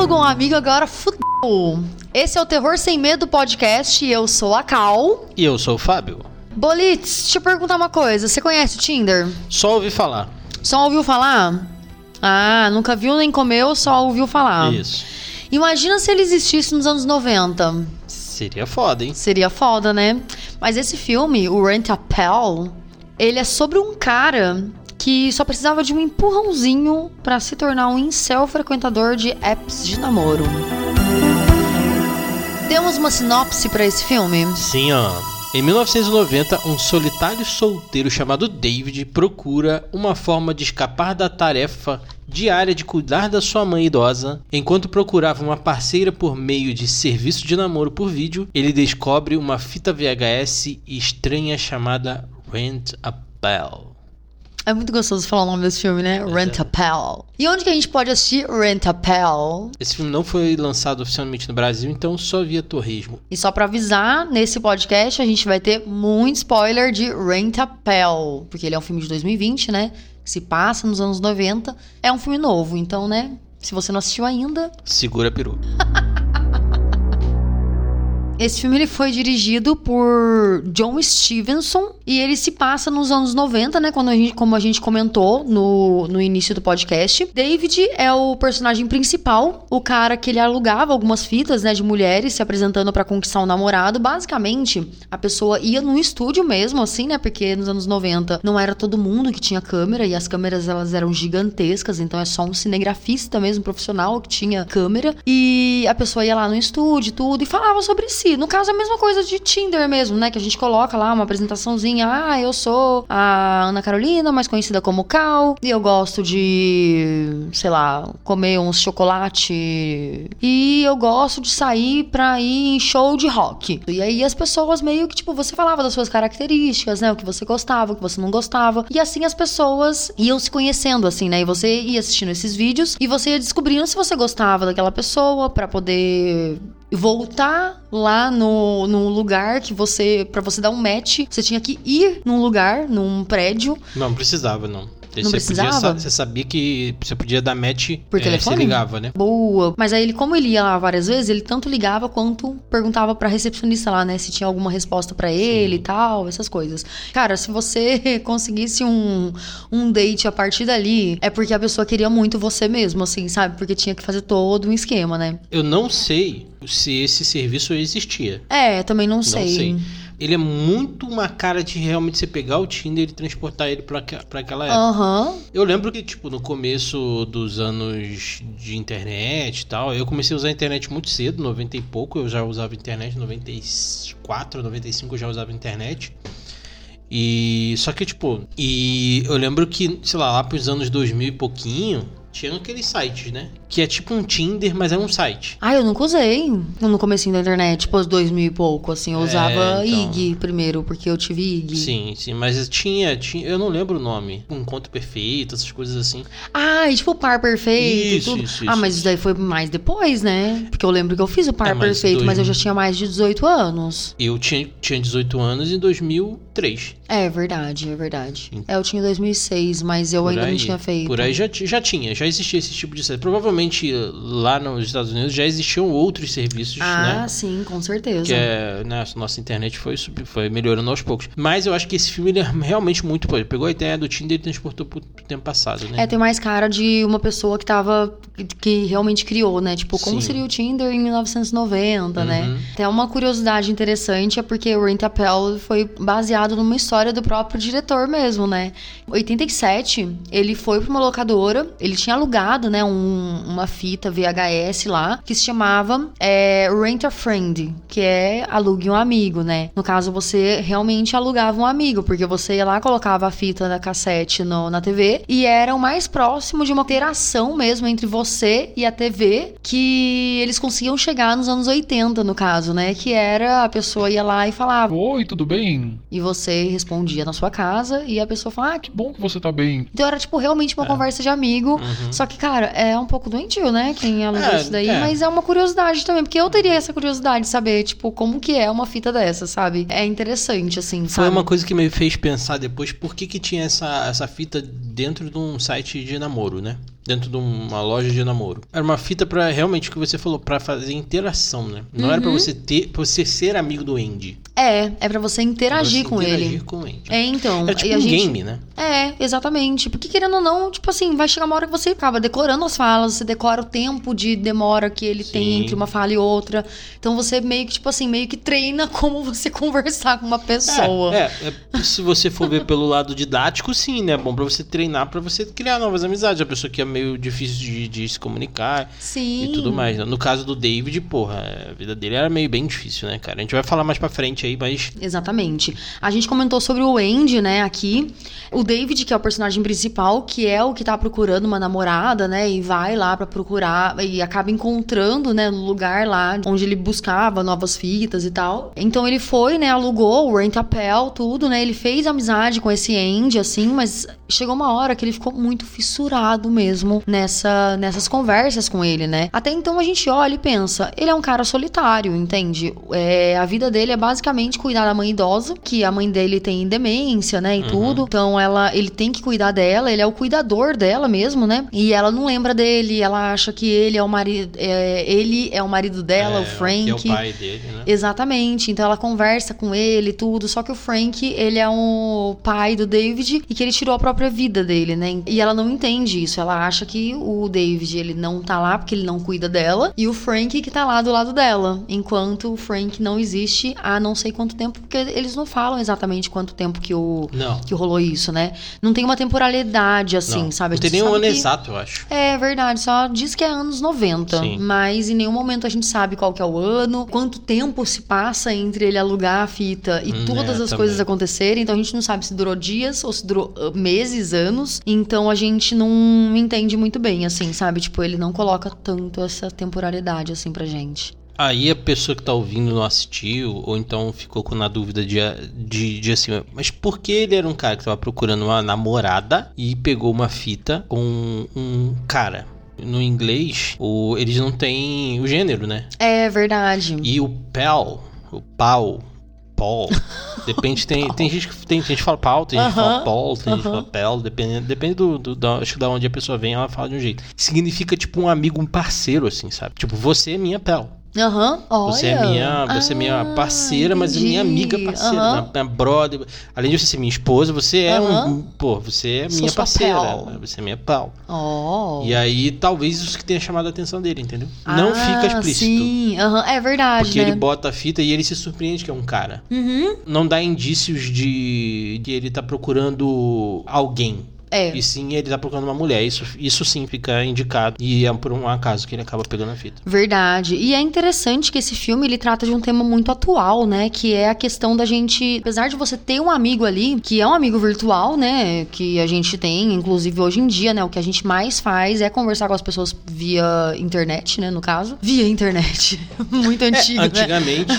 alugou um amigo, agora fudeu. Esse é o Terror Sem Medo podcast. Eu sou a Cal. E eu sou o Fábio. Bolitz, deixa eu perguntar uma coisa. Você conhece o Tinder? Só ouvi falar. Só ouviu falar? Ah, nunca viu nem comeu, só ouviu falar. Isso. Imagina se ele existisse nos anos 90. Seria foda, hein? Seria foda, né? Mas esse filme, o Rent a Pal, ele é sobre um cara que só precisava de um empurrãozinho pra se tornar um incel frequentador de apps de namoro. Temos uma sinopse pra esse filme? Sim, ó. Em 1990, um solitário solteiro chamado David procura uma forma de escapar da tarefa diária de cuidar da sua mãe idosa. Enquanto procurava uma parceira por meio de serviço de namoro por vídeo, ele descobre uma fita VHS estranha chamada Rent a Bell. É muito gostoso falar o nome desse filme, né? Rent a Pal. E onde que a gente pode assistir Rent a Pal? Esse filme não foi lançado oficialmente no Brasil, então só via torresmo. E só pra avisar, nesse podcast a gente vai ter muito spoiler de Rent a Pal, porque ele é um filme de 2020, né? Que se passa nos anos 90. É um filme novo, então, né? Se você não assistiu ainda, Segura a peru. Esse filme ele foi dirigido por John Stevenson e ele se passa nos anos 90, né? Quando a gente, como a gente comentou no, no início do podcast. David é o personagem principal, o cara que ele alugava algumas fitas, né, de mulheres se apresentando para conquistar um namorado. Basicamente, a pessoa ia num estúdio mesmo, assim, né? Porque nos anos 90 não era todo mundo que tinha câmera e as câmeras elas eram gigantescas, então é só um cinegrafista mesmo profissional que tinha câmera. E a pessoa ia lá no estúdio, tudo, e falava sobre si. No caso, é a mesma coisa de Tinder mesmo, né? Que a gente coloca lá uma apresentaçãozinha. Ah, eu sou a Ana Carolina, mais conhecida como Cal. E eu gosto de, sei lá, comer uns chocolate. E eu gosto de sair pra ir em show de rock. E aí as pessoas meio que, tipo, você falava das suas características, né? O que você gostava, o que você não gostava. E assim as pessoas iam se conhecendo, assim, né? E você ia assistindo esses vídeos e você ia descobrindo se você gostava daquela pessoa pra poder voltar lá no, no lugar que você. para você dar um match, você tinha que ir num lugar, num prédio. Não, precisava, não. Não você, precisava? Podia, você sabia que você podia dar match Por eh, telefone? Você ligava, né? Boa. Mas aí ele, como ele ia lá várias vezes, ele tanto ligava quanto perguntava pra recepcionista lá, né, se tinha alguma resposta pra ele e tal, essas coisas. Cara, se você conseguisse um, um date a partir dali, é porque a pessoa queria muito você mesmo, assim, sabe? Porque tinha que fazer todo um esquema, né? Eu não sei se esse serviço existia. É, também não sei. Não sei. Ele é muito uma cara de realmente você pegar o Tinder e transportar ele pra, aquela época. Aham. Eu lembro que, tipo, no começo dos anos de internet e tal, eu comecei a usar a internet muito cedo, 90 e pouco, eu já usava internet, 94, 95 eu já usava internet. E só que, tipo, e eu lembro que, sei lá, lá pros anos 2000 e pouquinho, tinha aqueles sites, né? Que é tipo um Tinder, mas é um site. Ah, eu nunca usei no comecinho da internet, tipo, os dois mil e pouco, assim. Eu É, usava então. IG primeiro, porque eu tive IG. Sim, sim, mas tinha, tinha, eu não lembro o nome. Um encontro perfeito, essas coisas assim. Ah, e tipo o par perfeito Isso, e tudo. isso, ah, isso, mas isso daí foi mais depois, né? Porque eu lembro que eu fiz o par É, perfeito, dois- mas eu já tinha mais de 18 anos. Eu tinha, tinha 18 anos em 2003. É verdade, é verdade. Sim. É, eu tinha 2006, mas eu ainda aí, não tinha feito. Por aí já, já tinha, já existia esse tipo de serviço. Provavelmente lá nos Estados Unidos já existiam outros serviços, Ah, né? sim, com certeza. Que é, né, nossa internet foi, foi melhorando aos poucos. Mas eu acho que esse filme ele é realmente muito. Pô, pegou a ideia do Tinder e transportou pro, tempo passado, né? É, tem mais cara de uma pessoa que tava. que- realmente criou, né? Tipo, como Sim. seria o Tinder em 1990, né? Uhum. Até uma curiosidade interessante é porque o Rent a Pal foi baseado numa história do próprio diretor mesmo, né? Em 87, ele foi pra uma locadora, ele tinha alugado, né, um- uma fita VHS lá, que se chamava é, Rent a Friend, que é alugue um amigo, né? No caso, você realmente alugava um amigo, porque você ia lá, colocava a fita da cassete no- na TV, e era o mais próximo de uma interação mesmo entre você e a TV, que eles conseguiam chegar nos anos 80, no caso, né? Que era a pessoa ia lá e falava, Oi, tudo bem? e você respondia na sua casa, e a pessoa falava, ah, que bom que você tá bem. então era, tipo, realmente uma conversa de amigo. Uhum. Só que, cara, é um pouco doentio, né? Quem alugou É, isso daí. é. Mas é uma curiosidade também. Porque eu teria essa curiosidade de saber, tipo, como que é uma fita dessa, sabe? É interessante, assim, Foi sabe? uma coisa que me fez pensar depois por que, que tinha essa, essa fita dentro de um site de namoro, né? Dentro de uma loja de namoro. Era uma fita pra realmente o que você falou, pra fazer interação, né? Não era pra você ter, pra você ser amigo do Andy. É, é pra você interagir Pra você com interagir ele. com o Andy. É, então. É tipo um gente... game, né? É, exatamente. Porque querendo ou não, tipo assim, vai chegar uma hora que você acaba decorando as falas, você decora o tempo de demora que ele tem Sim. entre uma fala e outra. Então você meio que, tipo assim, meio que treina como você conversar com uma pessoa. É, é, é, se você for ver pelo lado didático, sim, né? É bom pra você treinar, pra você criar novas amizades. A pessoa que é meio difícil de, de se comunicar Sim. e tudo mais. né? No caso do David, porra, a vida dele era meio bem difícil, né, cara? A gente vai falar mais pra frente aí, mas Exatamente. A gente comentou sobre o Andy, né, aqui. O David, que é o personagem principal, que é o que tá procurando uma namorada, né, e vai lá pra procurar e acaba encontrando, né, no lugar lá onde ele buscava novas fitas e tal. Então ele foi, né, alugou o rent-a-pel, tudo, né, ele fez amizade com esse Andy, assim, mas chegou uma hora que ele ficou muito fissurado mesmo nessa, nessas conversas com ele, né. Até então a gente olha e pensa, ele é um cara solitário, entende? É, a vida dele é basicamente cuidar da mãe idosa, que a mãe dele tem demência, né, e tudo. Então ela, ele tem que cuidar dela, ele é o cuidador dela mesmo, né? E ela não lembra dele, ela acha que ele é o marido, é, ele é o marido dela, é, o Frank. que é o pai dele, né? Exatamente. Então ela conversa com ele e tudo. Só que o Frank, ele é o pai do David e que ele tirou a própria vida dele, né? E ela não entende isso. Ela acha que o David, ele não tá lá porque ele não cuida dela. E o Frank que tá lá do lado dela. Enquanto o Frank não existe há não sei quanto tempo, porque eles não falam exatamente quanto tempo que o. Não. Que rolou isso, né? Não tem uma temporalidade assim, não. sabe? Não tem nem um sabe ano que- exato, eu acho. é verdade, só diz que é anos 90. Sim. Mas em nenhum momento a gente sabe qual que é o ano, quanto tempo se passa entre ele alugar a fita e Hum, todas é, as também. coisas acontecerem. Então a gente não sabe se durou dias ou se durou uh, meses, anos. Então a gente não entende muito bem, assim, sabe? Tipo, ele não coloca tanto essa temporalidade assim pra gente. Aí a pessoa que tá ouvindo não assistiu, ou então ficou com na dúvida de, de, de assim, mas por que ele era um cara que tava procurando uma namorada e pegou uma fita com um cara? No inglês, o, eles não têm o gênero, né? É verdade. E o pal, o pau, Paul, depende, tem, tem, gente que, tem gente que fala pau, tem gente que fala Paul, tem gente que fala pel, depende, depende do, do, da, acho que da onde a pessoa vem, ela fala de um jeito. Significa tipo um amigo, um parceiro, assim, sabe? Tipo, você é minha pel. Aham, olha. Você é minha, você é minha Ah, parceira, mas é minha amiga parceira, Aham. minha, minha brother. Além de você ser minha esposa, você é Aham. um, pô, você é Sou minha parceira, pal. né? você é minha pau. Oh. E aí, talvez isso que tenha chamado a atenção dele, entendeu? Não Ah, fica explícito. Sim, aham, é verdade, Porque né? ele bota a fita e ele se surpreende que é um cara. Uhum. Não dá indícios de, de ele tá procurando alguém. É. E sim, ele tá procurando uma mulher. Isso, isso sim fica indicado. E é por um acaso que ele acaba pegando a fita. Verdade. E é interessante que esse filme ele trata de um tema muito atual, né? Que é a questão da gente, apesar de você ter um amigo ali, que é um amigo virtual, né? Que a gente tem, inclusive hoje em dia, né? O que a gente mais faz é conversar com as pessoas via internet, né? No caso, via internet. muito antigo, É, né? antigamente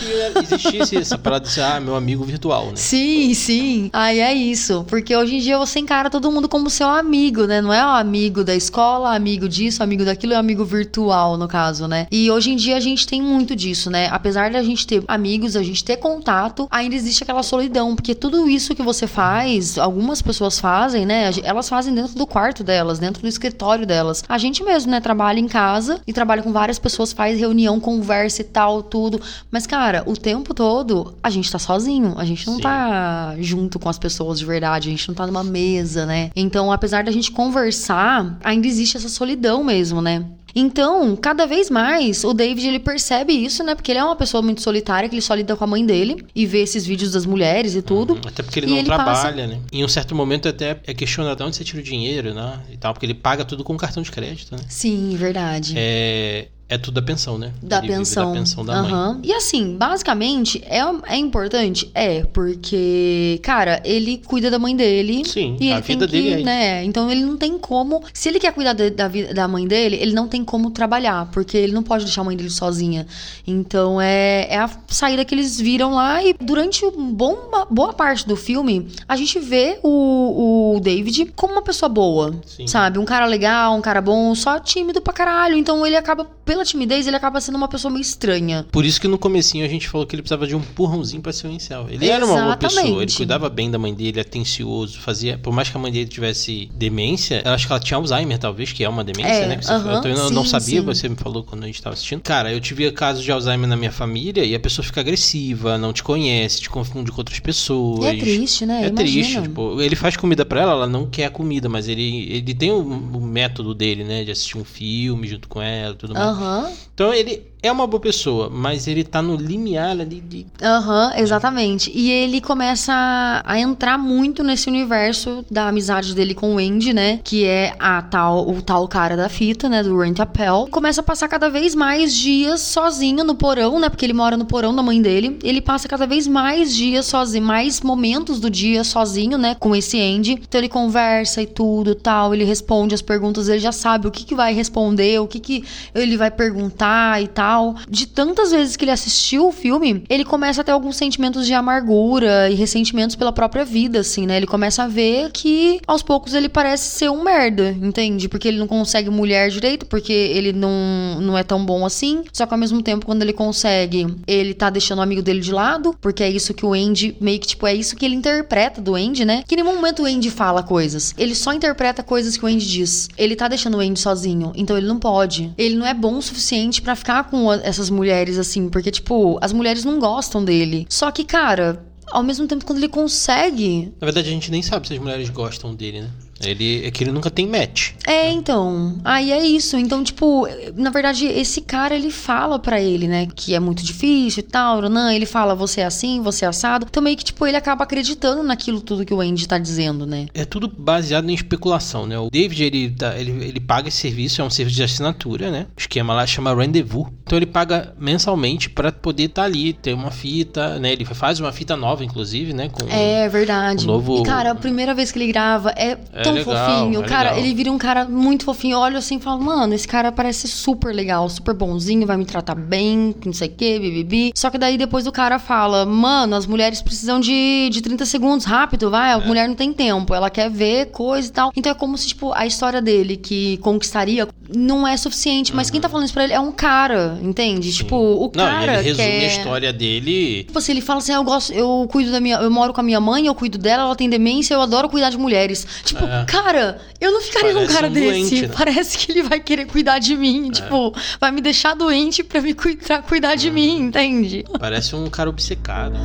existia esse- essa parada de ser, ah, meu amigo virtual, né? Sim, sim. Aí é isso. Porque hoje em dia você encara todo mundo como seu amigo, né? Não é o amigo da escola, amigo disso, amigo daquilo, é amigo virtual, no caso, né? E hoje em dia a gente tem muito disso, né? Apesar da gente ter amigos, a gente ter contato, ainda existe aquela solidão. Porque tudo isso que você faz, algumas pessoas fazem, né? Elas fazem dentro do quarto delas, dentro do escritório delas. A gente mesmo, né? Trabalha em casa e trabalha com várias pessoas, faz reunião, conversa e tal, tudo. Mas, cara, o tempo todo a gente tá sozinho. A gente não Sim. tá junto com as pessoas de verdade. A gente não tá numa mesa, né? Então, apesar da gente conversar, ainda existe essa solidão mesmo, né? Então, cada vez mais, o David ele percebe isso, né? Porque ele é uma pessoa muito solitária, que ele só lida com a mãe dele e vê esses vídeos das mulheres e tudo. Até porque ele não ele trabalha, né? Em um certo momento até é questionado de onde você tira o dinheiro, né? E tal, porque ele paga tudo com cartão de crédito, né? Sim, verdade. É, é tudo da pensão, né? Da Ele pensão. Da pensão da mãe. Aham. E assim, basicamente, é, é importante? É, porque, cara, ele cuida da mãe dele. Sim, e a ele tem vida que, dele é né? Então ele não tem como. Se ele quer cuidar de- da, vida da mãe dele, ele não tem como trabalhar, porque ele não pode deixar a mãe dele sozinha. Então é, é a saída que eles viram lá. E durante um bom, uma boa parte do filme, a gente vê o, o David como uma pessoa boa. Sim. Sabe? Um cara legal, um cara bom, só tímido pra caralho. Então ele acaba, pela pela timidez, ele acaba sendo uma pessoa meio estranha. Por isso que no comecinho a gente falou que ele precisava de um empurrãozinho pra ser um incel. Ele era uma boa pessoa, ele Exatamente. cuidava bem da mãe dele, atencioso, fazia. Por mais que a mãe dele tivesse demência, eu acho que ela tinha Alzheimer, talvez, que é uma demência, É, né? Que você, aham, eu não sim, sabia, sim. você me falou quando a gente tava assistindo. Cara, eu tive casos de Alzheimer na minha família e a pessoa fica agressiva, não te conhece, te confunde com outras pessoas. E é triste, né? É Imagina. triste, tipo, ele faz comida pra ela, ela não quer a comida, mas ele, ele tem o, o método dele, né? De assistir um filme junto com ela e tudo mais. Aham. Então ele é uma boa pessoa, mas ele tá no limiar ali de. Aham, exatamente. E ele começa a, entrar muito nesse universo da amizade dele com o Andy, né? Que é a tal, o tal cara da fita, né? Do Rent a. Começa a passar cada vez mais dias sozinho no porão, né? Porque ele mora no porão da mãe dele. Ele passa cada vez mais dias sozinho, mais momentos do dia sozinho, né? Com esse Andy. Então ele conversa e tudo tal. Ele responde as perguntas, ele já sabe o que, que vai responder, o que, que ele vai perguntar e tal. De tantas vezes que ele assistiu o filme, ele começa a ter alguns sentimentos de amargura e ressentimentos pela própria vida, assim, né? Ele começa a ver que aos poucos ele parece ser um merda, entende? Porque ele não consegue mulher direito, porque ele não, não é tão bom assim. Só que ao mesmo tempo, quando ele consegue, ele tá deixando o amigo dele de lado, porque é isso que o Andy, meio que tipo, é isso que ele interpreta do Andy, né? Que em nenhum momento o Andy fala coisas. Ele só interpreta coisas que o Andy diz. Ele tá deixando o Andy sozinho, então ele não pode. Ele não é bom o suficiente pra ficar com essas mulheres assim, porque tipo, as mulheres não gostam dele. Só que, cara, ao mesmo tempo quando ele consegue, Na verdade, a gente nem sabe se as mulheres gostam dele, né? Ele, é que ele nunca tem match. É, então. Aí é isso. Então, tipo, na verdade, esse cara, ele fala pra ele, né, que é muito difícil e tal, não, ele fala, você é assim, você é assado. Então, meio que, tipo, ele acaba acreditando naquilo tudo que o Andy tá dizendo, né? É tudo baseado em especulação, né? O David, ele, tá- ele, ele paga esse serviço, é um serviço de assinatura, né? O esquema lá chama Rendezvous. Então ele paga mensalmente pra poder estar ali, ter uma fita, né? Ele faz uma fita nova, inclusive, né? Com, É verdade. o novo- E, cara, a primeira vez que ele grava é, É tão legal, fofinho. é cara, legal. ele vira um cara muito fofinho. Eu olho assim e falo, mano, esse cara parece super legal, super bonzinho, vai me tratar bem, não sei o que, bibibi. Só que daí depois o cara fala, mano, as mulheres precisam de, de 30 segundos, rápido, vai. A É. mulher não tem tempo, ela quer ver coisa e tal. Então é como se, tipo, a história dele que conquistaria não é suficiente. Mas quem tá falando isso pra ele é um cara, entende? Tipo, o Uhum. Não, cara ele resume quer... a história dele. Tipo assim, ele fala assim: ah, eu gosto, eu cuido da minha. Eu moro com a minha mãe, eu cuido dela, ela tem demência, eu adoro cuidar de mulheres. Tipo, É. cara, eu não ficaria com um Parece cara um desse. doente, né? É. Parece que ele vai querer cuidar de mim. Tipo, vai me deixar doente pra me cuidar, cuidar Uhum. de mim, entende? Parece um cara obcecado.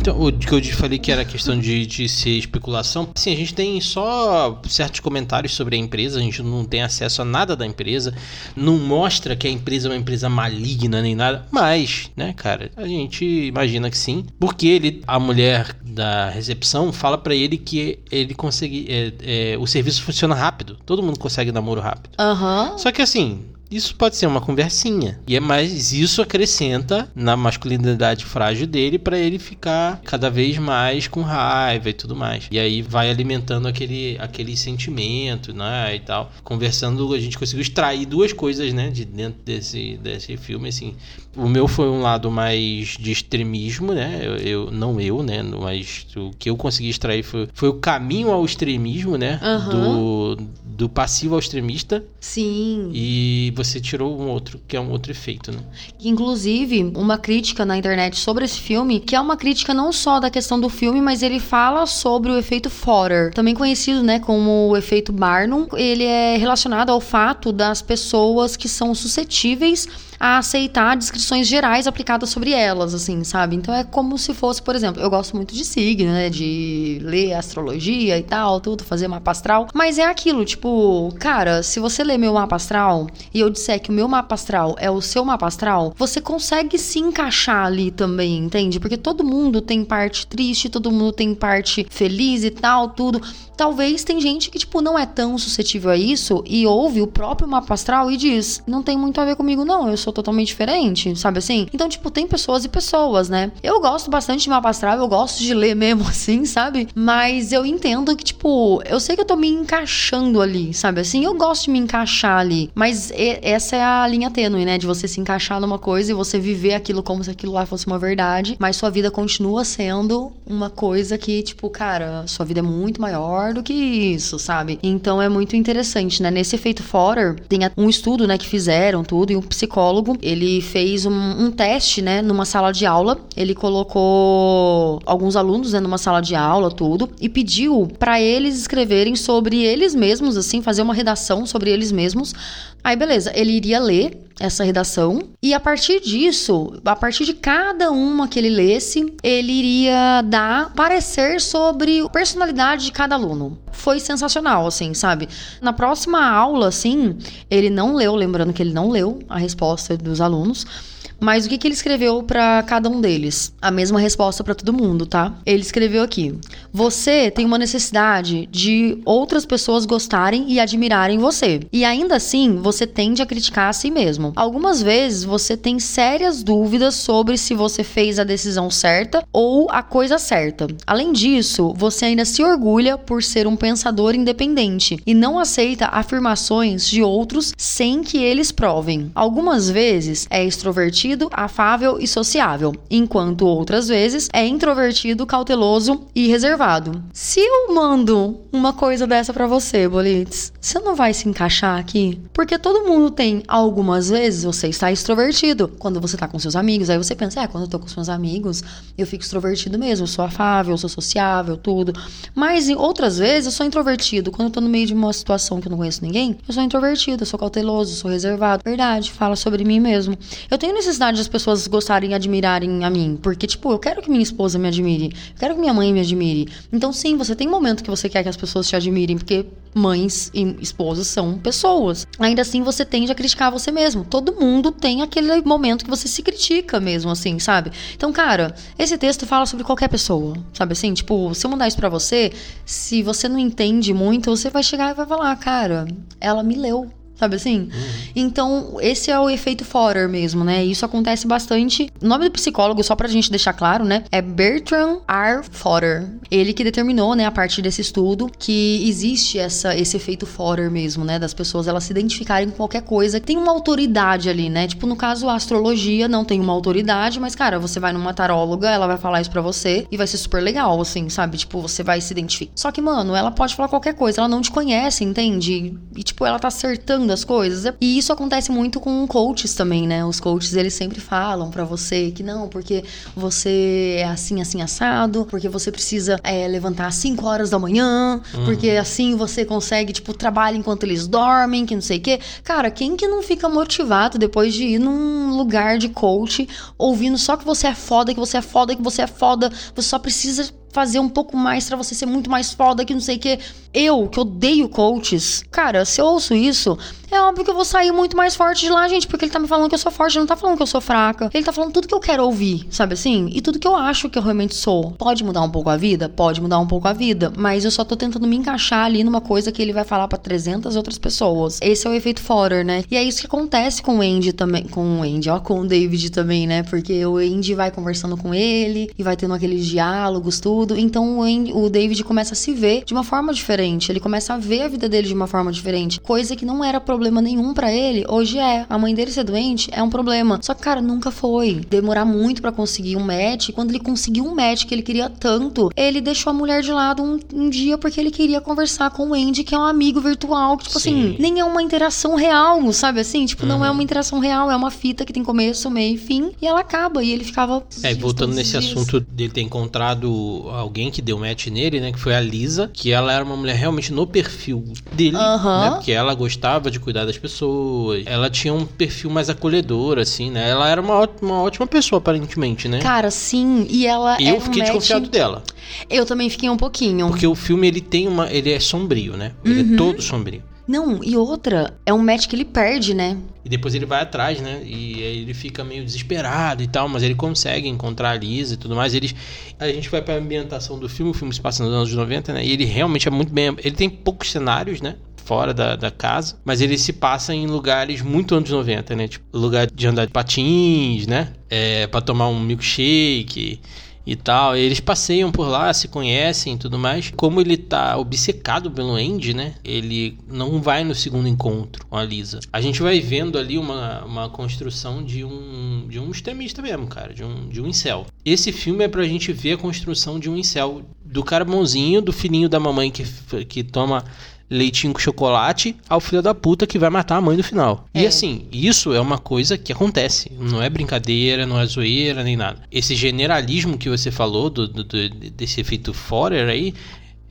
Então, o que eu falei que era questão de, de ser especulação, assim, a gente tem só certos comentários sobre a empresa, a gente não tem acesso a nada da empresa, não mostra que a empresa é uma empresa maligna nem nada, mas, né, cara, a gente imagina que sim, porque ele, a mulher da recepção fala pra ele que ele consegue, é, é, o serviço funciona rápido, todo mundo consegue namoro rápido. Aham. Só que assim, isso pode ser uma conversinha. E é mais isso acrescenta na masculinidade frágil dele pra ele ficar cada vez mais com raiva e tudo mais. E aí vai alimentando aquele aquele sentimento, né, e tal. Conversando, a gente conseguiu extrair duas coisas, né, de dentro desse desse filme assim. O meu foi um lado mais de extremismo, né? Eu, eu- não eu, né, mas o que eu consegui extrair foi, foi o caminho ao extremismo, né, Aham. do do passivo ao extremista Sim. e você tirou um outro, que é um outro efeito, né? Inclusive, uma crítica na internet sobre esse filme, que é uma crítica não só da questão do filme, mas ele fala sobre o efeito Fodder, também conhecido, né, como o efeito Barnum. Ele é relacionado ao fato das pessoas que são suscetíveis a aceitar descrições gerais aplicadas sobre elas, assim, sabe? Então é como se fosse, por exemplo, eu gosto muito de signo, né, de ler astrologia e tal, tudo, fazer mapa astral, mas é aquilo, tipo, cara, se você ler meu mapa astral e eu disser que o meu mapa astral é o seu mapa astral, você consegue se encaixar ali também, entende? Porque todo mundo tem parte triste, todo mundo tem parte feliz e tal, tudo. Talvez tem gente que, tipo, não é tão suscetível a isso e ouve o próprio mapa astral e diz: Não tem muito a ver comigo, não. Eu sou totalmente diferente, sabe assim? Então, tipo, tem pessoas e pessoas, né? Eu gosto bastante de mapa astral, eu gosto de ler mesmo assim, sabe? Mas eu entendo que, tipo, eu sei que eu tô me encaixando ali, sabe assim? Eu gosto de me encaixar ali. Mas essa é a linha tênue, né? De você se encaixar numa coisa e você viver aquilo como se aquilo lá fosse uma verdade, mas sua vida continua sendo uma coisa que, tipo, cara, sua vida é muito maior do que isso, sabe? Então é muito interessante, né? Nesse efeito Forer, tem um estudo, né, que fizeram tudo, e um psicólogo, ele fez um, um teste, né, numa sala de aula. Ele colocou alguns alunos, né, numa sala de aula, tudo, e pediu para eles escreverem sobre eles mesmos, assim, fazer uma redação sobre eles mesmos. Aí, beleza, ele iria ler essa redação. E a partir disso, a partir de cada uma que ele lesse, ele iria dar parecer sobre a personalidade de cada aluno. Foi sensacional, assim, sabe? Na próxima aula, assim, ele não leu, lembrando que ele não leu a resposta dos alunos. Mas o que, que ele escreveu para cada um deles? A mesma resposta para todo mundo, tá? Ele escreveu aqui: Você tem uma necessidade de outras pessoas gostarem e admirarem você. E ainda assim, você tende a criticar a si mesmo. Algumas vezes você tem sérias dúvidas sobre se você fez a decisão certa ou a coisa certa. Além disso, você ainda se orgulha por ser um pensador independente e não aceita afirmações de outros sem que eles provem. Algumas vezes é extrovertido afável e sociável, enquanto outras vezes é introvertido, cauteloso e reservado. Se eu mando uma coisa dessa para você, Bolitz, você não vai se encaixar aqui? Porque todo mundo tem algumas vezes você está extrovertido quando você tá com seus amigos, aí você pensa, é, quando eu tô com os meus amigos, eu fico extrovertido mesmo, eu sou afável, eu sou sociável, tudo. Mas em outras vezes eu sou introvertido, quando eu tô no meio de uma situação que eu não conheço ninguém, eu sou introvertido, eu sou cauteloso, eu sou reservado. Verdade, fala sobre mim mesmo. Eu tenho necessidade necessidade das pessoas gostarem e admirarem a mim. Porque, tipo, eu quero que minha esposa me admire. Eu quero que minha mãe me admire. Então, sim, você tem um momento que você quer que as pessoas te admirem. Porque mães e esposas são pessoas. Ainda assim, você tende a criticar você mesmo. Todo mundo tem aquele momento que você se critica mesmo, assim, sabe? Então, cara, esse texto fala sobre qualquer pessoa, sabe assim? Tipo, se eu mandar isso pra você, se você não entende muito, você vai chegar e vai falar, cara, ela me leu sabe assim? Uhum. Então, esse é o efeito Forer mesmo, né? Isso acontece bastante. O nome do psicólogo, só pra gente deixar claro, né? É Bertrand R. Forer. Ele que determinou, né, a partir desse estudo, que existe essa, esse efeito Forer mesmo, né? Das pessoas elas se identificarem com qualquer coisa. Tem uma autoridade ali, né? Tipo, no caso, a astrologia não tem uma autoridade, mas, cara, você vai numa taróloga, ela vai falar isso pra você e vai ser super legal, assim, sabe? Tipo, você vai se identificar. Só que, mano, ela pode falar qualquer coisa, ela não te conhece, entende? E, tipo, ela tá acertando das coisas. E isso acontece muito com coaches também, né? Os coaches, eles sempre falam para você que não, porque você é assim, assim, assado, porque você precisa é, levantar às 5 horas da manhã, uhum. porque assim você consegue, tipo, trabalhar enquanto eles dormem, que não sei o quê. Cara, quem que não fica motivado depois de ir num lugar de coach, ouvindo só que você é foda, que você é foda, que você é foda, você só precisa fazer um pouco mais para você ser muito mais foda que não sei o que. Eu, que odeio coaches, cara, se eu ouço isso, é óbvio que eu vou sair muito mais forte de lá, gente, porque ele tá me falando que eu sou forte, ele não tá falando que eu sou fraca. Ele tá falando tudo que eu quero ouvir, sabe assim? E tudo que eu acho que eu realmente sou. Pode mudar um pouco a vida? Pode mudar um pouco a vida, mas eu só tô tentando me encaixar ali numa coisa que ele vai falar para 300 outras pessoas. Esse é o efeito Forer, né? E é isso que acontece com o Andy também, com o Andy, ó, com o David também, né? Porque o Andy vai conversando com ele e vai tendo aqueles diálogos, tudo tudo. Então o, David começa a se ver de uma forma diferente. Ele começa a ver a vida dele de uma forma diferente. Coisa que não era problema nenhum para ele, hoje é. A mãe dele ser doente é um problema. Só que, cara, nunca foi. Demorar muito para conseguir um match. Quando ele conseguiu um match que ele queria tanto, ele deixou a mulher de lado um, um dia porque ele queria conversar com o Andy, que é um amigo virtual. Que, tipo assim, Sim. assim, nem é uma interação real, sabe assim? Tipo, uhum. não é uhum. uma interação real, é uma fita que tem começo, meio e fim. E ela acaba. E ele ficava. É, voltando nesse dias. assunto dele ter encontrado alguém que deu match nele, né? Que foi a Lisa, que ela era uma mulher realmente no perfil dele, uhum. né? Porque ela gostava de cuidar das pessoas. Ela tinha um perfil mais acolhedor, assim, né? Ela era uma, uma ótima pessoa, aparentemente, né? Cara, sim. E ela. E eu fiquei um desconfiado dela. Eu também fiquei um pouquinho. Porque o filme ele tem uma. Ele é sombrio, né? Ele é uhum. é todo sombrio. Não, e outra, é um match que ele perde, né? E depois ele vai atrás, né? E aí ele fica meio desesperado e tal, mas ele consegue encontrar a Lisa e tudo mais. Eles, a gente vai pra ambientação do filme, o filme se passa nos anos 90, né? E ele realmente é muito bem. Ele tem poucos cenários, né? fora da, da casa, mas ele se passa em lugares muito anos 90, né? Tipo, lugar de andar de patins, né? É, para tomar um milkshake e tal. Eles passeiam por lá, se conhecem e tudo mais. Como ele tá obcecado pelo Andy, né? Ele não vai no segundo encontro com a Lisa. A gente vai vendo ali uma, uma construção de um de um extremista mesmo, cara, de um de um incel. Esse filme é pra gente ver a construção de um incel do cara bonzinho, do filhinho da mamãe que, que toma leitinho com chocolate ao filho da puta que vai matar a mãe no final. É. E assim, isso é uma coisa que acontece. Não é brincadeira, não é zoeira, nem nada. Esse generalismo que você falou do, do- do- desse efeito Forer aí.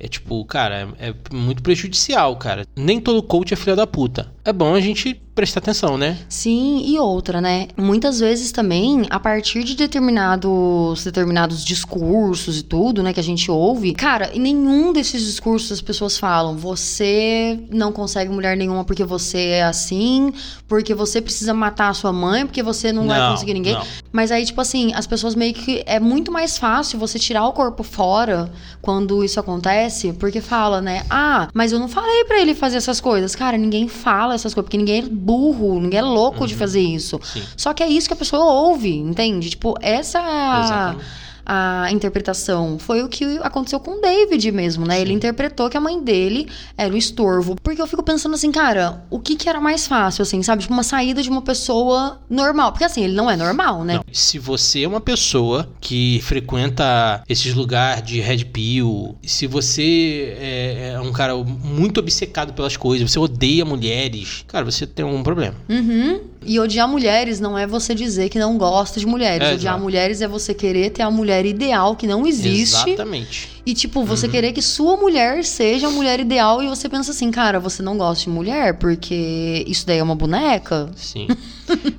É tipo, cara, é, é muito prejudicial, cara. Nem todo coach é filho da puta. É bom a gente prestar atenção, né? Sim, e outra, né? Muitas vezes também, a partir de determinados, determinados discursos e tudo, né, que a gente ouve, cara, em nenhum desses discursos as pessoas falam: você não consegue mulher nenhuma porque você é assim, porque você precisa matar a sua mãe, porque você não, vai conseguir ninguém. não. Mas aí, tipo assim, as pessoas meio que. É muito mais fácil você tirar o corpo fora quando isso acontece, porque fala, né? Ah, mas eu não falei pra ele fazer essas coisas. Cara, ninguém fala essas coisas, porque ninguém é burro, ninguém é louco de fazer isso. Sim. Só que é isso que a pessoa ouve, entende? Tipo, essa é a. a interpretação. Foi o que aconteceu com o David mesmo, né? Ele interpretou que a mãe dele era o estorvo. Porque eu fico pensando assim, cara, o que que era mais fácil, assim, sabe? Tipo, uma saída de uma pessoa normal. Porque assim, ele não é normal, né? Não, Se você é uma pessoa que frequenta esses lugares de Red Pill, se você é, é um cara muito obcecado pelas coisas, você odeia mulheres, cara, você tem um problema. Uhum. E odiar mulheres não é você dizer que não gosta de mulheres. É, odiar mulheres é você querer ter a mulher ideal que não existe. Exatamente. E, tipo, você Uhum. querer que sua mulher seja a mulher ideal e você pensa assim, cara, você não gosta de mulher porque isso daí é uma boneca? Sim.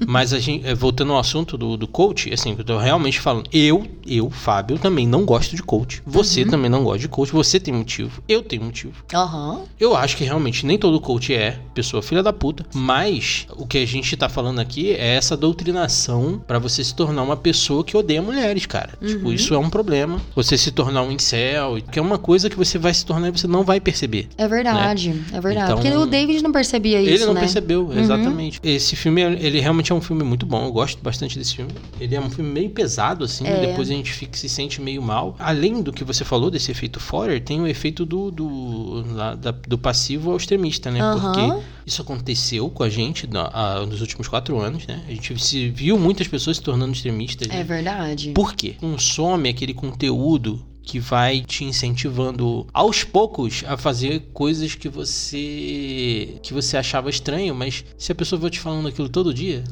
Mas a gente, eh, voltando ao assunto do, do coach, assim, eu tô realmente falando, eu, eu, Fábio, também não gosto de coach. Você Uhum. também não gosta de coach. Você tem motivo. Eu tenho motivo. Aham. Eu acho que realmente nem todo coach é pessoa filha da puta, mas o que a gente tá falando aqui é essa doutrinação pra você se tornar uma pessoa que odeia mulheres, cara. Tipo, isso é um problema. Você se tornar um incel, que é uma coisa que você vai se tornar e você não vai perceber. É verdade, é verdade. Então- Porque o David não percebia isso, Ele não né? percebeu, exatamente. Esse filme, ele realmente é um filme muito bom. Eu gosto bastante desse filme. Ele é um filme meio pesado, assim. É. Depois a gente fica, se sente meio mal. Além do que você falou desse efeito Forer, tem o efeito do, do, da- do passivo ao extremista, né? Aham. Porque isso aconteceu com a gente na- a- nos últimos quatro anos, né? A gente se viu muitas pessoas se tornando extremistas. É né? verdade. Por quê? Consome aquele conteúdo que vai te incentivando aos poucos a fazer coisas que você que você achava estranho, mas se a pessoa vai te falando aquilo todo dia,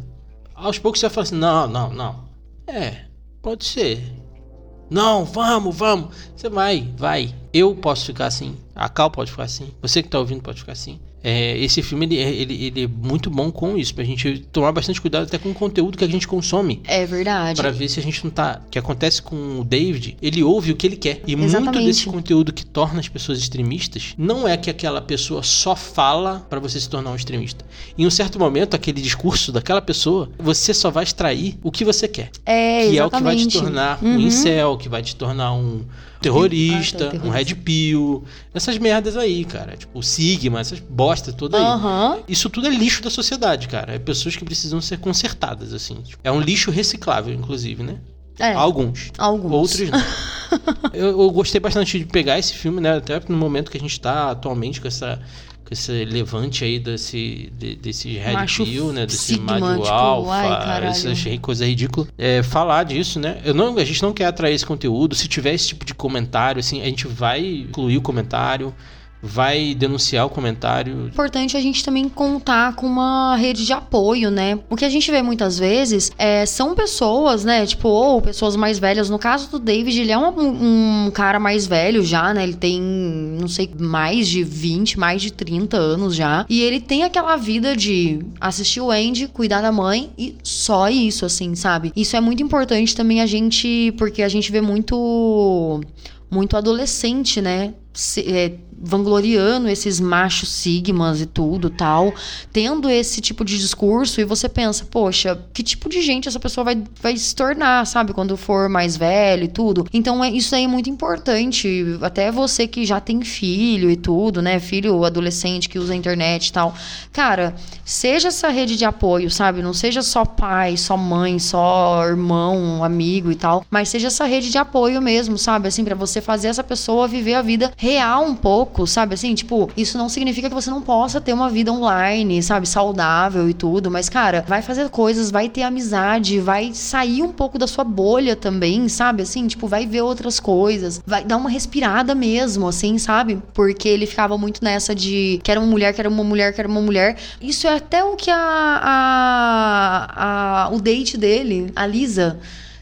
aos poucos você vai falar assim: "Não, não, não. É, pode ser. Não, vamos, vamos. Você vai, vai. Eu posso ficar assim. A Cal pode ficar assim. Você que tá ouvindo pode ficar assim. É, esse filme ele, é- ele, ele é muito bom com isso, pra gente tomar bastante cuidado até com o conteúdo que a gente consome. É verdade. Pra ver se a gente não tá. O que acontece com o David, ele ouve o que ele quer. E muito Exatamente. desse conteúdo que torna as pessoas extremistas não é que aquela pessoa só fala pra você se tornar um extremista. Em um certo momento, aquele discurso daquela pessoa, você só vai extrair o que você quer. É, que é o que vai te exatamente. tornar um Uhum. incel, que vai te tornar um terrorista, Ah, tá, um red pill. Essas merdas aí, cara. Tipo, o Sigma, essas bosta toda aí. Aham. Isso tudo é lixo da sociedade, cara. É pessoas que precisam ser consertadas, assim. Tipo, É um lixo reciclável, inclusive, né? É. Alguns. Alguns. Outros não. eu, eu gostei bastante de pegar esse filme, né? Até no momento que a gente tá atualmente com essa. Com esse levante aí desse, de- desse Red Macho Pill, né? Desse Sigma, Mario tipo, Alpha, ai, caralho. essa achei coisa ridícula. É, falar disso, né? Eu não, a gente não quer atrair esse conteúdo. Se tiver esse tipo de comentário, assim, a gente vai incluir o comentário, vai denunciar o comentário. importante a gente também contar com uma rede de apoio, né? O que a gente vê muitas vezes é, são pessoas, né? Tipo, ou pessoas mais velhas. No caso do David, ele é um, um cara mais velho já, né? Ele tem, não sei, mais de 20, mais de 30 anos já. E ele tem aquela vida de assistir o Andy, cuidar da mãe e só isso, assim, sabe? Isso é muito importante também a gente, porque a gente vê muito muito adolescente, né? se- é, vangloriando esses machos sigmas e tudo tal, tendo esse tipo de discurso, e você pensa, poxa, que tipo de gente essa pessoa vai, vai se tornar, sabe, quando for mais velho e tudo. Então, é, isso aí é muito importante. Até você que já tem filho e tudo, né? Filho adolescente que usa a internet e tal. Cara, seja essa rede de apoio, sabe? Não seja só pai, só mãe, só irmão, amigo e tal, mas seja essa rede de apoio mesmo, sabe? Assim, pra você fazer essa pessoa viver a vida real um pouco, sabe? Assim, tipo, isso não significa que você não possa ter uma vida online, sabe? Saudável e tudo, mas, cara, vai fazer coisas, vai ter amizade, vai sair um pouco da sua bolha também, sabe? Assim, tipo, vai ver outras coisas, vai dar uma respirada mesmo, assim, sabe? Porque ele ficava muito nessa de quero uma mulher, quero uma mulher, quero uma mulher. Isso é até o que a, a, a o date dele, a Lisa,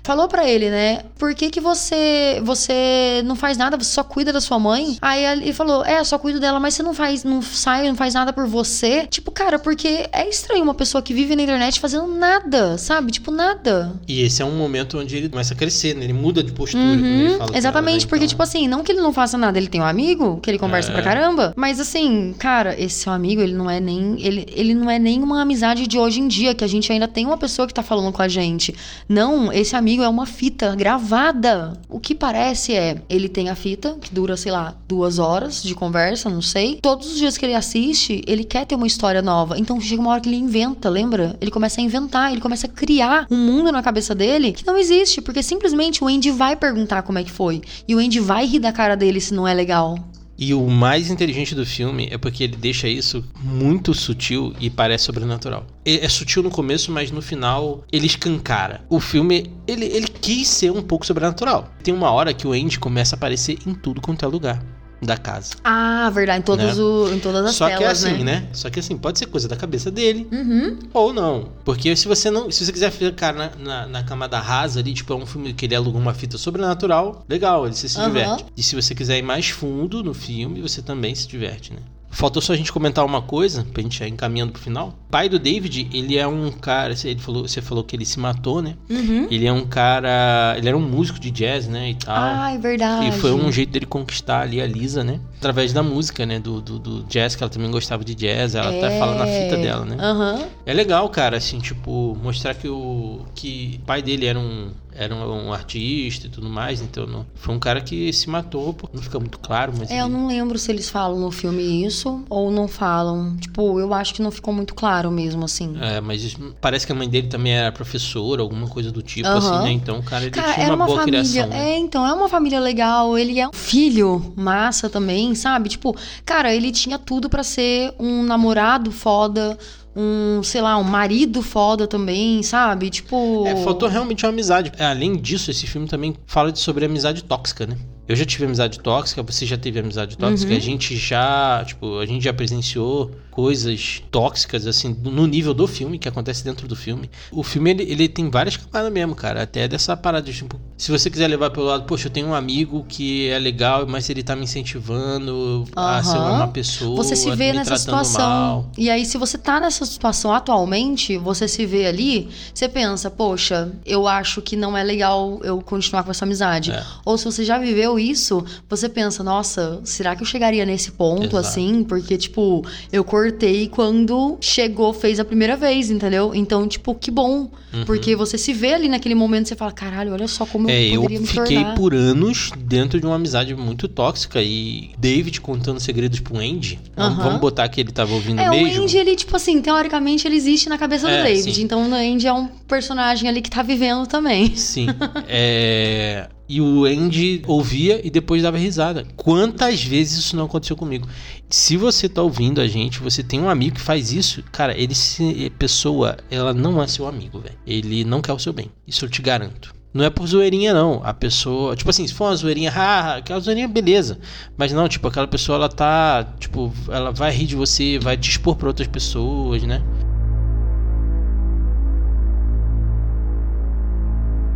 falou pra ele, né? Por que que você você não faz nada, você só cuida da sua mãe? Aí ele falou: "É, só cuido dela, mas você não faz, não sai, não faz nada por você?" Tipo, cara, porque é estranho uma pessoa que vive na internet fazendo nada, sabe? Tipo, nada. E esse é um momento onde ele começa a crescer, né? Ele muda de postura. Uhum, fala com ela, exatamente, né? porque, Então, tipo assim, não que ele não faça nada, ele tem um amigo que ele conversa É. pra caramba, mas assim, cara, esse seu amigo, ele não é nem. Ele, ele não é nem uma amizade de hoje em dia, que a gente ainda tem uma pessoa que tá falando com a gente. Não, esse amigo é uma fita gravada. O que parece é, ele tem a fita, que dura, sei lá, duas horas de conversa, não sei. Todos os dias que ele assiste, ele quer ter uma história nova. Então chega uma hora que ele inventa, lembra? Ele começa a inventar, ele começa a criar um mundo na cabeça dele que não existe, porque simplesmente o Andy vai perguntar como é que foi. E o Andy vai rir da cara dele se não é legal. E o mais inteligente do filme é porque ele deixa isso muito sutil e parece sobrenatural. É sutil no começo, mas no final ele escancara. O filme, ele, ele quis ser um pouco sobrenatural. Tem uma hora que o Andy começa a aparecer em tudo quanto é lugar da casa. Ah, verdade, em, todos Né? o- em todas as Só que é telas, assim, né? Só que assim, pode ser coisa da cabeça dele Uhum. ou não. Porque se você não. Se você quiser ficar na, na, na camada rasa ali, tipo, é um filme que ele alugou uma fita sobrenatural, legal, ele se, se Aham. diverte. E se você quiser ir mais fundo no filme, você também se diverte, né? Faltou só a gente comentar uma coisa, pra gente ir encaminhando pro final. O pai do David, ele é um cara. Ele falou, você falou que ele se matou, né? Uhum. Ele é um cara. Ele era um músico de jazz, né? E tal. Ah, é verdade. E foi um jeito dele conquistar ali a Lisa, né? Através da música, né? Do, do, do jazz, que ela também gostava de jazz. Ela até fala na fita dela, né? Aham. É legal, cara, assim, tipo, mostrar que o, que o pai dele era um, era um artista e tudo mais. Então, não, foi um cara que se matou, pô, não fica muito claro, mas. É, eu ele- não lembro se eles falam no filme isso ou não falam. Tipo, eu acho que não ficou muito claro mesmo, assim. É, mas isso- parece que a mãe dele também era professora, alguma coisa do tipo, assim, né? Então, o cara, ele Cara, tinha era uma, uma boa família. criação. né? É, então, é uma família legal. Ele é um filho massa também, sabe? Tipo, cara, ele tinha tudo pra ser um namorado foda, um, sei lá, um marido foda também, sabe? Tipo. É, faltou realmente uma amizade. É, Além disso, esse filme também fala de- sobre amizade tóxica, né? Eu já tive amizade tóxica, você já teve amizade tóxica, Uhum. a gente já, tipo, a gente já presenciou coisas tóxicas, assim, no nível do filme, que acontece dentro do filme. O filme, ele, ele tem várias camadas mesmo, cara, até dessa parada, de, tipo, se você quiser levar pelo lado, poxa, eu tenho um amigo que é legal, mas ele tá me incentivando a ser uma má pessoa, Você se vê nessa situação. mal. E aí, se você tá nessa situação atualmente, você se vê ali, você pensa, poxa, eu acho que não é legal eu continuar com essa amizade. É. Ou se você já viveu isso, você pensa, nossa, será que eu chegaria nesse ponto Exato. assim? Porque, tipo, eu cortei quando chegou, fez a primeira vez, entendeu? Então, tipo, que bom. Porque você se vê ali naquele momento você fala, caralho, olha só como Uhum. É, eu eu poderia me fiquei tornar. por anos dentro de uma amizade muito tóxica e David contando segredos pro Andy. Vamos- Aham. Vamos botar que ele tava ouvindo É, mesmo. o Andy, ele, tipo assim, teoricamente ele existe na cabeça É, do David. sim. Então o Andy é um personagem ali que tá vivendo também. Sim. É, E o Andy ouvia e depois dava risada. Quantas vezes isso não aconteceu comigo? Se você tá ouvindo a gente, você tem um amigo que faz isso, cara, ele se. Pessoa, ela não é seu amigo, velho. Ele não quer o seu bem. Isso eu te garanto. Não é por zoeirinha, não. A pessoa. Tipo assim, se for uma zoeirinha, haha, aquela zoeirinha, beleza. Mas não, tipo, aquela pessoa, ela tá. Tipo, ela vai rir de você, vai te expor pra outras pessoas, né?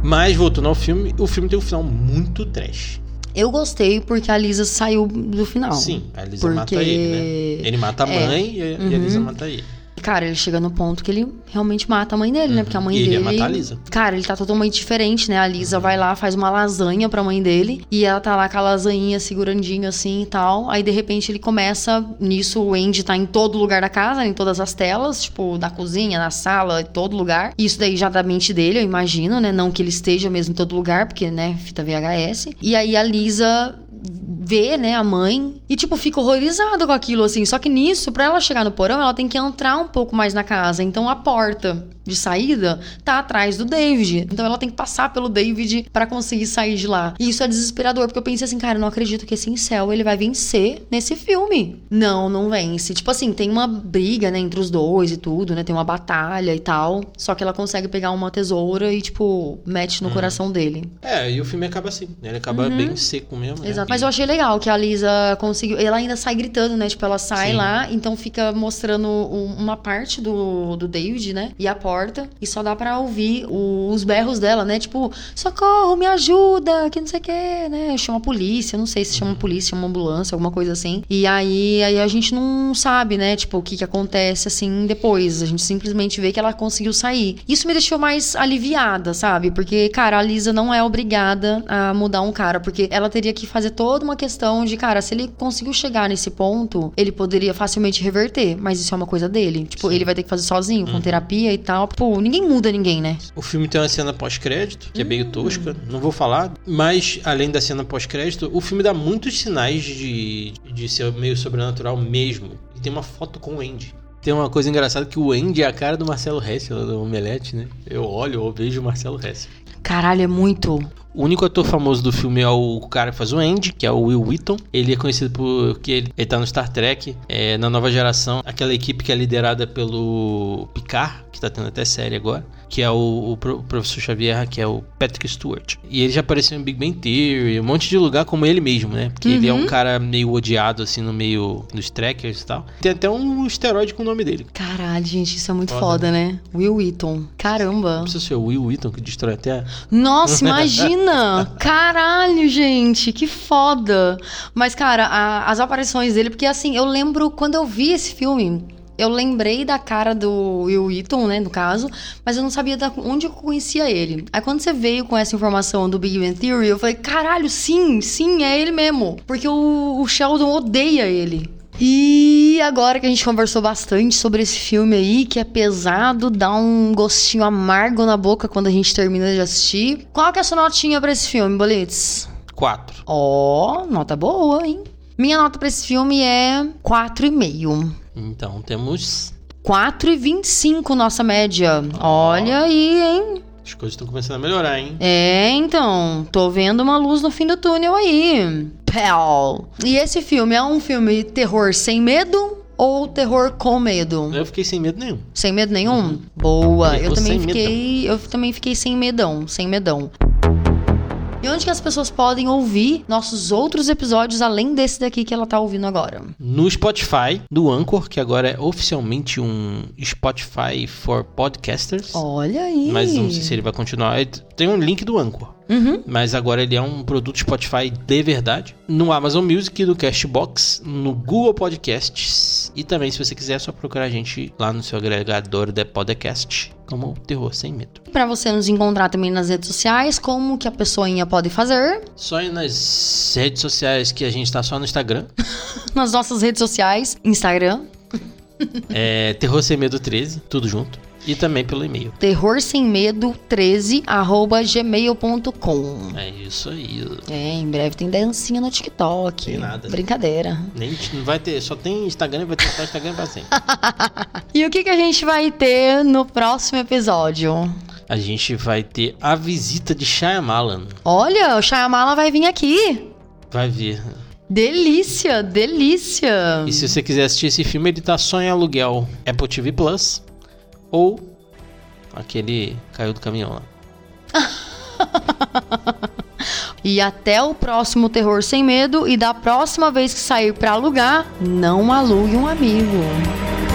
Mas, voltando ao filme, o filme tem um final muito trash. Eu gostei porque a Lisa saiu do final. Sim, a Lisa porque... mata ele, né? Ele mata a É. mãe e a- e a Uhum. Lisa mata ele. Cara, ele chega no ponto que ele realmente mata a mãe dele, né? Porque a mãe E ele dele. ia matar a Lisa. Cara, ele tá totalmente diferente, né? A Lisa vai lá, faz uma lasanha pra mãe dele. E ela tá lá com a lasanha segurandinho assim e tal. Aí, de repente, ele começa. Nisso, o Andy tá em todo lugar da casa, né? em todas as telas, tipo, da cozinha, na sala, em todo lugar. Isso daí já da mente dele, eu imagino, né? Não que ele esteja mesmo em todo lugar, porque, né, fita VHS. E aí a Lisa vê, né, a mãe e, tipo, fica horrorizada com aquilo, assim. Só que nisso, pra ela chegar no porão, ela tem que entrar um pouco mais na casa. Então a porta de saída tá atrás do David. Então ela tem que passar pelo David pra conseguir sair de lá. E isso é desesperador, porque eu pensei assim, cara, eu não acredito que esse incel ele vai vencer nesse filme. Não, não vence. Tipo assim, tem uma briga, né, entre os dois e tudo, né? Tem uma batalha e tal. Só que ela consegue pegar uma tesoura e, tipo, mete no coração dele. É, e o filme acaba assim. né? Ele acaba bem seco mesmo. né? Uhum. Exato. Mas eu achei legal que a Lisa conseguiu. Ela ainda sai gritando, né? Tipo, ela sai Sim. lá, então fica mostrando um- uma parte do, do David, né? E a porta. E só dá pra ouvir os berros dela, né? Tipo, socorro, me ajuda, que não sei o que, né? Chama a polícia, não sei se chama a polícia, chama uma ambulância, alguma coisa assim. E aí, aí a gente não sabe, né? Tipo, o que que acontece assim depois. A gente simplesmente vê que ela conseguiu sair. Isso me deixou mais aliviada, sabe? Porque, cara, a Lisa não é obrigada a mudar um cara, porque ela teria que fazer toda uma questão de, cara, se ele conseguiu chegar nesse ponto, ele poderia facilmente reverter, mas isso é uma coisa dele. Tipo, ele vai ter que fazer sozinho, com terapia e tal. Pô, ninguém muda ninguém, né? O filme tem uma cena pós-crédito, que é meio Hum. tosca, não vou falar, mas além da cena pós-crédito, o filme dá muitos sinais de, de ser meio sobrenatural mesmo. E tem uma foto com o Andy. Tem uma coisa engraçada que o Andy é a cara do Marcelo Hessel, do Omelete, né? Eu olho, eu vejo o Marcelo Hessel. Caralho, é muito. O único ator famoso do filme é o cara que faz o Andy, que é o Will Wheaton. Ele é conhecido por que ele, ele tá no Star Trek, é, na nova geração, aquela equipe que é liderada pelo Picard, que tá tendo até série agora, que é o, o pro- o professor Xavier, que é o Patrick Stewart. E ele já apareceu em Big Bang Theory, um monte de lugar como ele mesmo, né? Porque ele é um cara meio odiado, assim, no meio dos trackers e tal. Tem até um esteroide com o nome dele. Caralho, gente, isso é muito Foda, foda, né? Will Wheaton. Caramba. Não precisa ser o Will Wheaton que destrói até a... Nossa, imagina! Caralho, gente, que foda! Mas, cara, a- as aparições dele, porque assim, eu lembro quando eu vi esse filme. Eu lembrei da cara do Will Wheaton, né, no caso, mas eu não sabia da onde eu conhecia ele. Aí quando você veio com essa informação do Big Bang Theory, eu falei, caralho, sim, sim, é ele mesmo. Porque o, o Sheldon odeia ele. E agora que a gente conversou bastante sobre esse filme aí, que é pesado, dá um gostinho amargo na boca quando a gente termina de assistir. Qual que é a sua notinha pra esse filme, Bolitz? Quatro. Ó, nota boa, hein? Minha nota pra esse filme é 4,5. Então temos... 4,25 nossa média. Olha aí, hein? As coisas estão começando a melhorar, hein? É, então, tô vendo uma luz no fim do túnel aí. Pel. E esse filme é um filme terror sem medo ou terror com medo? Eu fiquei sem medo nenhum. Sem medo nenhum? Boa. Eu Terror também fiquei, eu também fiquei sem medão, sem medão. E onde que as pessoas podem ouvir nossos outros episódios além desse daqui que ela tá ouvindo agora? No Spotify, do Anchor, que agora é oficialmente um Spotify for Podcasters. Olha aí. Mas não sei se ele vai continuar. Tem um link do Anchor. Uhum. Mas agora ele é um produto Spotify de verdade. No Amazon Music, no Cashbox, no Google Podcasts. E também, se você quiser, é só procurar a gente lá no seu agregador de podcast, como Terror Sem Medo. Pra você nos encontrar também nas redes sociais, como que a pessoinha pode fazer? Só nas redes sociais que a gente tá só no Instagram. Nas nossas redes sociais, Instagram, É Terror Sem Medo 13, tudo junto. E também pelo e-mail. terror sem medo 13 arroba gmail.com. É isso aí. É, em breve tem dancinha no TikTok. Tem nada. Brincadeira. Nem, não vai ter, só tem Instagram e vai ter só Instagram pra sempre. E o que, que a gente vai ter no próximo episódio? A gente vai ter a visita de Shyamalan. Olha, o Shyamala vai vir aqui. Vai ver. Delícia, delícia. E se você quiser assistir esse filme, ele tá só em aluguel Apple TV Plus ou aquele caiu do caminhão lá. E até o próximo Terror Sem Medo. E da próxima vez que sair pra alugar, não alugue um amigo.